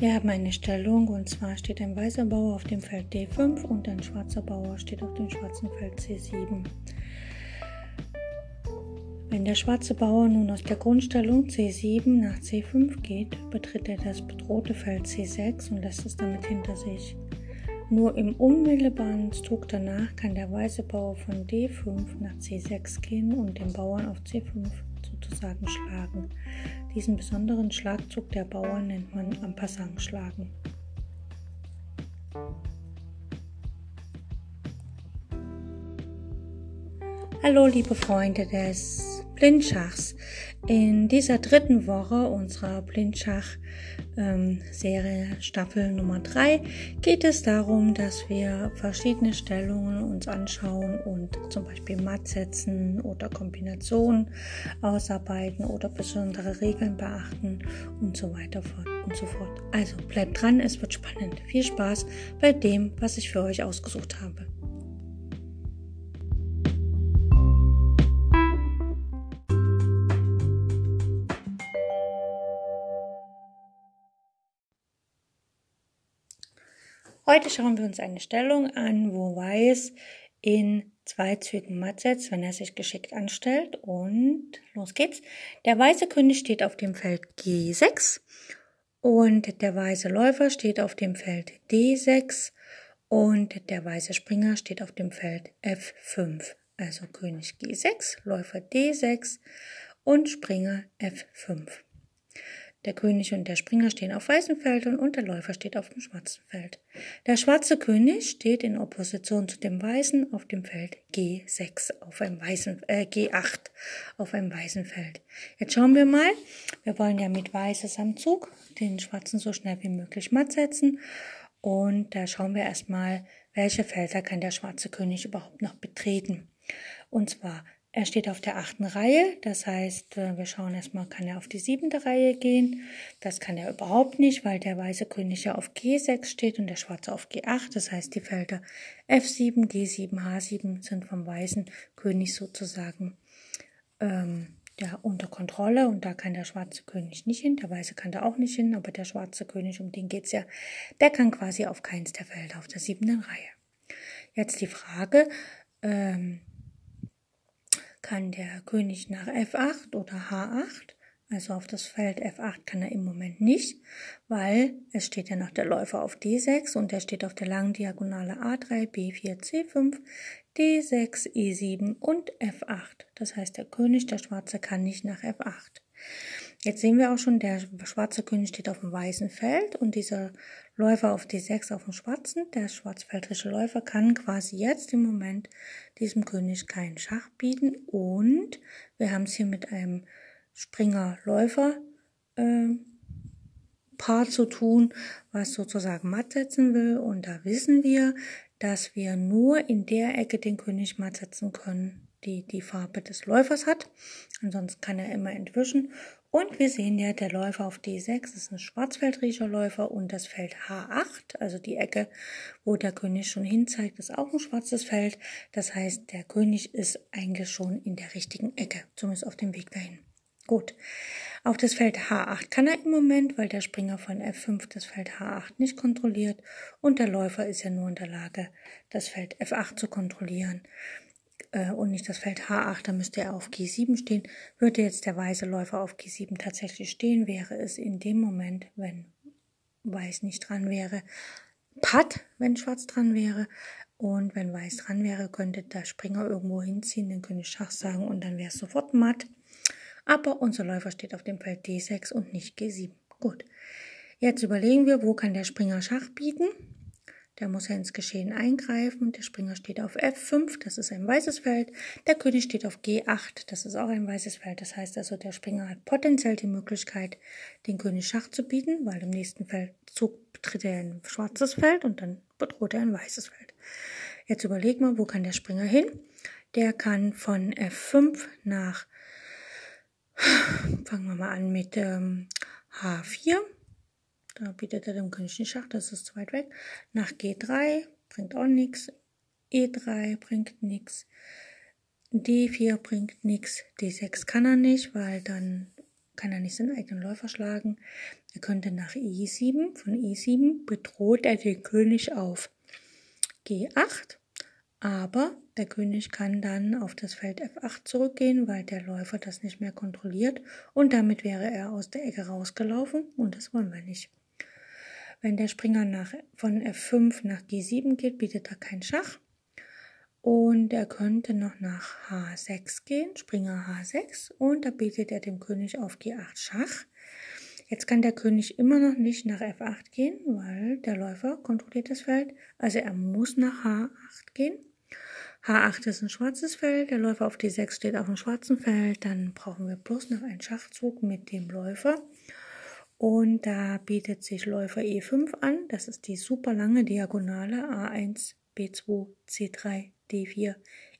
Wir haben eine Stellung und zwar steht ein weißer Bauer auf dem Feld D5 und ein schwarzer Bauer steht auf dem schwarzen Feld C7. Wenn der schwarze Bauer nun aus der Grundstellung C7 nach C5 geht, betritt er das bedrohte Feld C6 und lässt es damit hinter sich. Nur im unmittelbaren Zug danach kann der weiße Bauer von D5 nach C6 gehen und den Bauern auf C5 sozusagen schlagen. Diesen besonderen Schlagzug der Bauern nennt man am schlagen. Hallo liebe Freunde des Blindschachs. In dieser dritten Woche unserer Blindschach-Serie Staffel Nummer 3 geht es darum, dass wir verschiedene Stellungen uns anschauen und zum Beispiel Matt setzen oder Kombinationen ausarbeiten oder besondere Regeln beachten und so weiter und so fort. Also bleibt dran, es wird spannend. Viel Spaß bei dem, was ich für euch ausgesucht habe. Heute schauen wir uns eine Stellung an, wo Weiß in zwei Zügen matt setzt, wenn er sich geschickt anstellt. Und los geht's. Der weiße König steht auf dem Feld G6 und der weiße Läufer steht auf dem Feld D6 und der weiße Springer steht auf dem Feld F5. Also König G6, Läufer D6 und Springer F5. Der König und der Springer stehen auf weißen Feldern und der Läufer steht auf dem schwarzen Feld. Der schwarze König steht in Opposition zu dem weißen auf dem Feld G6 auf einem weißen äh, G8 auf einem weißen Feld. Jetzt schauen wir mal. Wir wollen ja mit weißes am Zug den schwarzen so schnell wie möglich matt setzen und da schauen wir erstmal, welche Felder kann der schwarze König überhaupt noch betreten. Und zwar er steht auf der achten Reihe, das heißt, äh, wir schauen erstmal, kann er auf die siebente Reihe gehen. Das kann er überhaupt nicht, weil der weiße König ja auf G6 steht und der schwarze auf G8. Das heißt, die Felder F7, G7, H7 sind vom weißen König sozusagen ähm, ja, unter Kontrolle und da kann der schwarze König nicht hin, der weiße kann da auch nicht hin, aber der schwarze König, um den geht's ja, der kann quasi auf keins der Felder auf der siebten Reihe. Jetzt die Frage, ähm, kann der König nach F8 oder H8. Also auf das Feld F8 kann er im Moment nicht, weil es steht ja noch der Läufer auf D6 und der steht auf der langen Diagonale A3, B4, C5, D6, E7 und F8. Das heißt, der König, der Schwarze, kann nicht nach F8. Jetzt sehen wir auch schon, der schwarze König steht auf dem weißen Feld und dieser Läufer auf D6 auf dem schwarzen, der schwarzfeldrische Läufer kann quasi jetzt im Moment diesem König keinen Schach bieten. Und wir haben es hier mit einem Springer-Läufer äh, Paar zu tun, was sozusagen matt setzen will. Und da wissen wir, dass wir nur in der Ecke den König matt setzen können, die die Farbe des Läufers hat. Ansonsten kann er immer entwischen und wir sehen ja, der Läufer auf D6 ist ein Schwarzfeldriecher Läufer und das Feld H8, also die Ecke, wo der König schon hinzeigt, ist auch ein schwarzes Feld. Das heißt, der König ist eigentlich schon in der richtigen Ecke, zumindest auf dem Weg dahin. Gut. Auf das Feld H8 kann er im Moment, weil der Springer von F5 das Feld H8 nicht kontrolliert und der Läufer ist ja nur in der Lage, das Feld F8 zu kontrollieren äh, und nicht das Feld H8, dann müsste er auf G7 stehen. Würde jetzt der weiße Läufer auf G7 tatsächlich stehen, wäre es in dem Moment, wenn Weiß nicht dran wäre, Patt, wenn Schwarz dran wäre. Und wenn Weiß dran wäre, könnte der Springer irgendwo hinziehen, den König Schach sagen und dann wäre es sofort matt. Aber unser Läufer steht auf dem Feld D6 und nicht G7. Gut. Jetzt überlegen wir, wo kann der Springer Schach bieten? Der muss ja ins Geschehen eingreifen. Der Springer steht auf F5, das ist ein weißes Feld. Der König steht auf G8, das ist auch ein weißes Feld. Das heißt also, der Springer hat potenziell die Möglichkeit, den König Schach zu bieten, weil im nächsten Feldzug betritt er ein schwarzes Feld und dann bedroht er ein weißes Feld. Jetzt überlegen wir, wo kann der Springer hin? Der kann von F5 nach, fangen wir mal an mit ähm, H4. Da bietet er dem König den Schach, das ist zu weit weg. Nach G3 bringt auch nichts. E3 bringt nichts. D4 bringt nichts. D6 kann er nicht, weil dann kann er nicht seinen eigenen Läufer schlagen. Er könnte nach E7, von E7 bedroht er den König auf G8, aber der König kann dann auf das Feld F8 zurückgehen, weil der Läufer das nicht mehr kontrolliert und damit wäre er aus der Ecke rausgelaufen und das wollen wir nicht. Wenn der Springer nach, von F5 nach G7 geht, bietet er kein Schach. Und er könnte noch nach H6 gehen, Springer H6, und da bietet er dem König auf G8 Schach. Jetzt kann der König immer noch nicht nach F8 gehen, weil der Läufer kontrolliert das Feld. Also er muss nach H8 gehen. H8 ist ein schwarzes Feld, der Läufer auf D6 steht auf dem schwarzen Feld. Dann brauchen wir bloß noch einen Schachzug mit dem Läufer. Und da bietet sich Läufer E5 an. Das ist die super lange Diagonale A1, B2, C3, D4,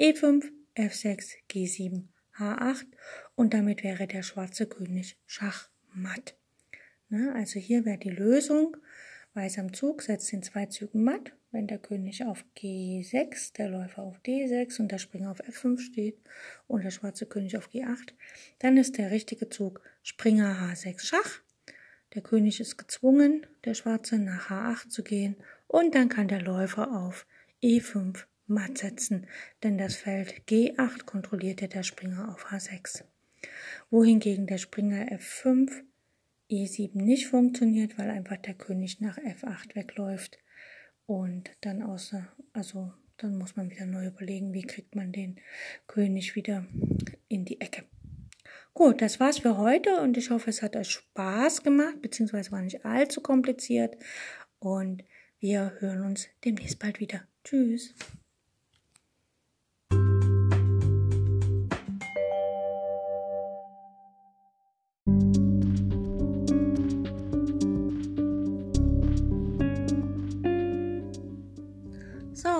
E5, F6, G7, H8 und damit wäre der schwarze König Schachmatt. Ne, also hier wäre die Lösung. Weiß am Zug setzt in zwei Zügen matt. Wenn der König auf G6, der Läufer auf D6 und der Springer auf F5 steht und der schwarze König auf G8, dann ist der richtige Zug Springer H6 Schach der König ist gezwungen, der Schwarze nach H8 zu gehen und dann kann der Läufer auf E5 matt setzen, denn das Feld G8 kontrollierte der Springer auf H6. Wohingegen der Springer F5 E7 nicht funktioniert, weil einfach der König nach F8 wegläuft und dann außer, also dann muss man wieder neu überlegen, wie kriegt man den König wieder in die Ecke. Gut, das war's für heute und ich hoffe, es hat euch Spaß gemacht, beziehungsweise war nicht allzu kompliziert. Und wir hören uns demnächst bald wieder. Tschüss.